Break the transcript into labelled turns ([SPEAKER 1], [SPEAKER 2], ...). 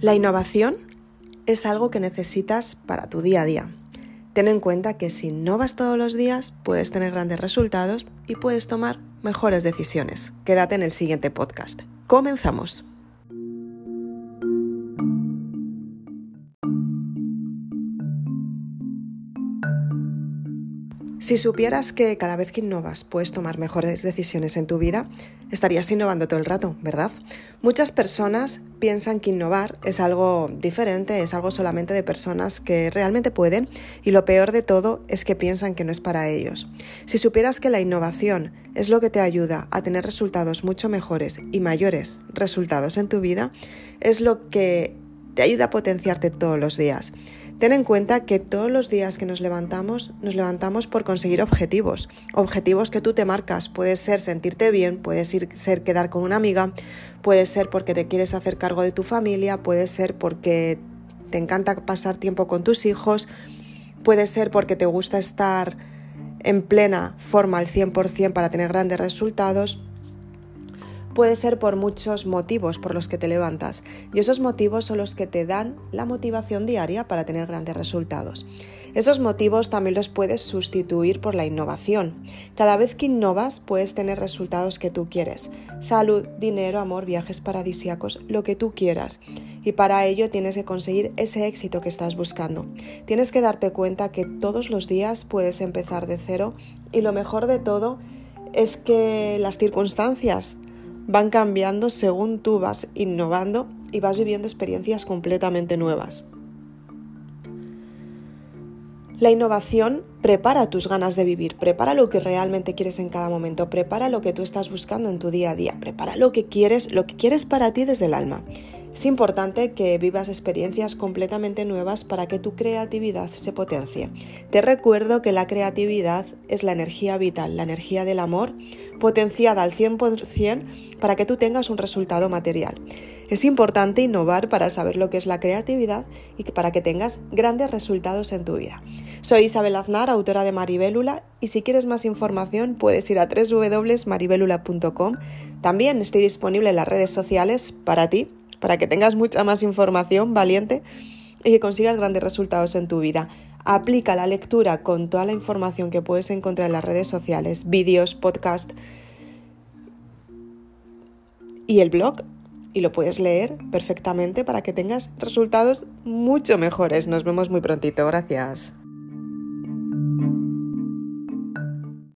[SPEAKER 1] La innovación es algo que necesitas para tu día a día. Ten en cuenta que si no vas todos los días puedes tener grandes resultados y puedes tomar mejores decisiones. Quédate en el siguiente podcast. Comenzamos. Si supieras que cada vez que innovas puedes tomar mejores decisiones en tu vida, estarías innovando todo el rato, ¿verdad? Muchas personas piensan que innovar es algo diferente, es algo solamente de personas que realmente pueden y lo peor de todo es que piensan que no es para ellos. Si supieras que la innovación es lo que te ayuda a tener resultados mucho mejores y mayores resultados en tu vida, es lo que te ayuda a potenciarte todos los días. Ten en cuenta que todos los días que nos levantamos, nos levantamos por conseguir objetivos. Objetivos que tú te marcas. Puede ser sentirte bien, puede ser quedar con una amiga, puede ser porque te quieres hacer cargo de tu familia, puede ser porque te encanta pasar tiempo con tus hijos, puede ser porque te gusta estar en plena forma al 100% para tener grandes resultados puede ser por muchos motivos por los que te levantas y esos motivos son los que te dan la motivación diaria para tener grandes resultados. Esos motivos también los puedes sustituir por la innovación. Cada vez que innovas puedes tener resultados que tú quieres. Salud, dinero, amor, viajes paradisíacos, lo que tú quieras. Y para ello tienes que conseguir ese éxito que estás buscando. Tienes que darte cuenta que todos los días puedes empezar de cero y lo mejor de todo es que las circunstancias van cambiando según tú vas innovando y vas viviendo experiencias completamente nuevas. La innovación prepara tus ganas de vivir, prepara lo que realmente quieres en cada momento, prepara lo que tú estás buscando en tu día a día, prepara lo que quieres, lo que quieres para ti desde el alma. Es importante que vivas experiencias completamente nuevas para que tu creatividad se potencie. Te recuerdo que la creatividad es la energía vital, la energía del amor, potenciada al 100% para que tú tengas un resultado material. Es importante innovar para saber lo que es la creatividad y para que tengas grandes resultados en tu vida. Soy Isabel Aznar, autora de Maribélula, y si quieres más información puedes ir a www.maribelula.com. También estoy disponible en las redes sociales para ti para que tengas mucha más información valiente y que consigas grandes resultados en tu vida. Aplica la lectura con toda la información que puedes encontrar en las redes sociales, vídeos, podcast y el blog y lo puedes leer perfectamente para que tengas resultados mucho mejores. Nos vemos muy prontito. Gracias.